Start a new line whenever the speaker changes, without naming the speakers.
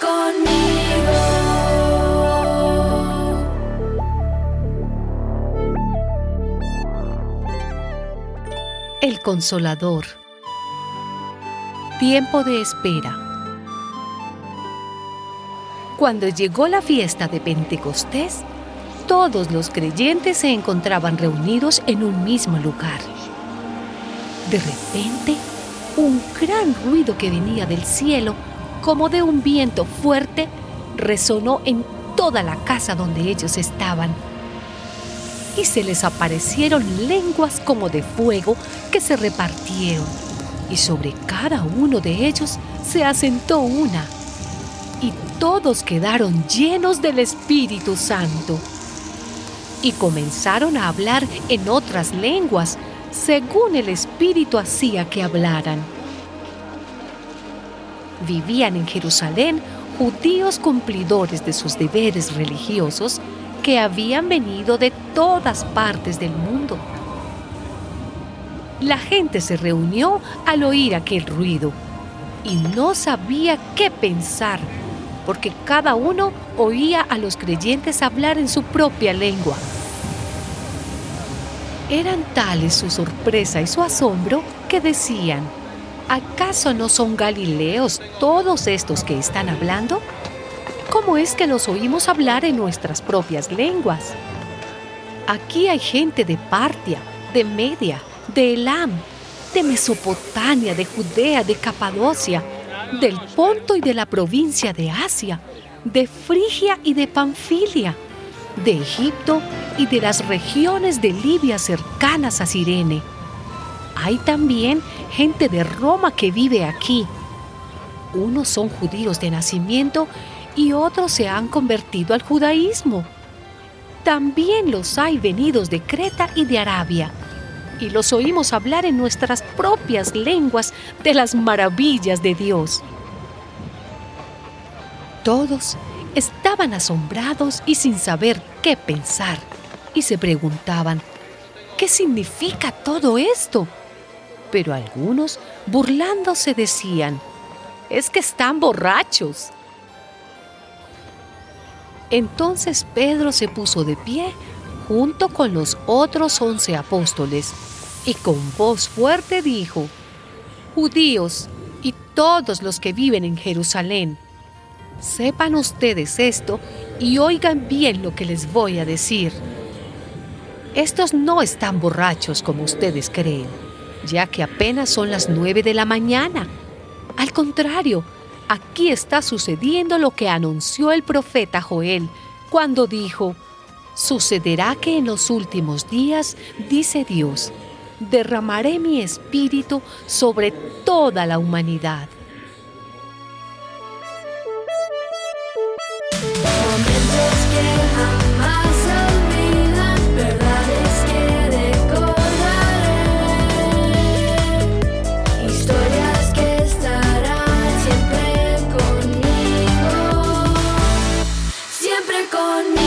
conmigo. El Consolador. Tiempo de espera. Cuando llegó la fiesta de Pentecostés, todos los creyentes se encontraban reunidos en un mismo lugar. De repente, un gran ruido que venía del cielo como de un viento fuerte, resonó en toda la casa donde ellos estaban y se les aparecieron lenguas como de fuego que se repartieron, y sobre cada uno de ellos se asentó una, y todos quedaron llenos del Espíritu Santo. Y comenzaron a hablar en otras lenguas, según el Espíritu hacía que hablaran. Vivían en Jerusalén judíos cumplidores de sus deberes religiosos que habían venido de todas partes del mundo. La gente se reunió al oír aquel ruido y no sabía qué pensar, porque cada uno oía a los creyentes hablar en su propia lengua. Eran tales su sorpresa y su asombro que decían, ¿acaso no son galileos todos estos que están hablando? ¿Cómo es que los oímos hablar en nuestras propias lenguas? Aquí hay gente de Partia, de Media, de Elam, de Mesopotamia, de Judea, de Capadocia, del Ponto y de la provincia de Asia, de Frigia y de Panfilia, de Egipto y de las regiones de Libia cercanas a Sirene. Hay también gente de Roma que vive aquí. Unos son judíos de nacimiento y otros se han convertido al judaísmo. También los hay venidos de Creta y de Arabia, y los oímos hablar en nuestras propias lenguas de las maravillas de Dios. Todos estaban asombrados y sin saber qué pensar, y se preguntaban, ¿qué significa todo esto? Pero algunos, burlándose, decían, es que están borrachos. Entonces Pedro se puso de pie junto con los otros once apóstoles y con voz fuerte dijo, Judíos y todos los que viven en Jerusalén, sepan ustedes esto y oigan bien lo que les voy a decir. Estos no están borrachos como ustedes creen, ya que apenas son las nueve de la mañana. Al contrario, aquí está sucediendo lo que anunció el profeta Joel cuando dijo, sucederá que en los últimos días, dice Dios, derramaré mi espíritu sobre toda la humanidad gone.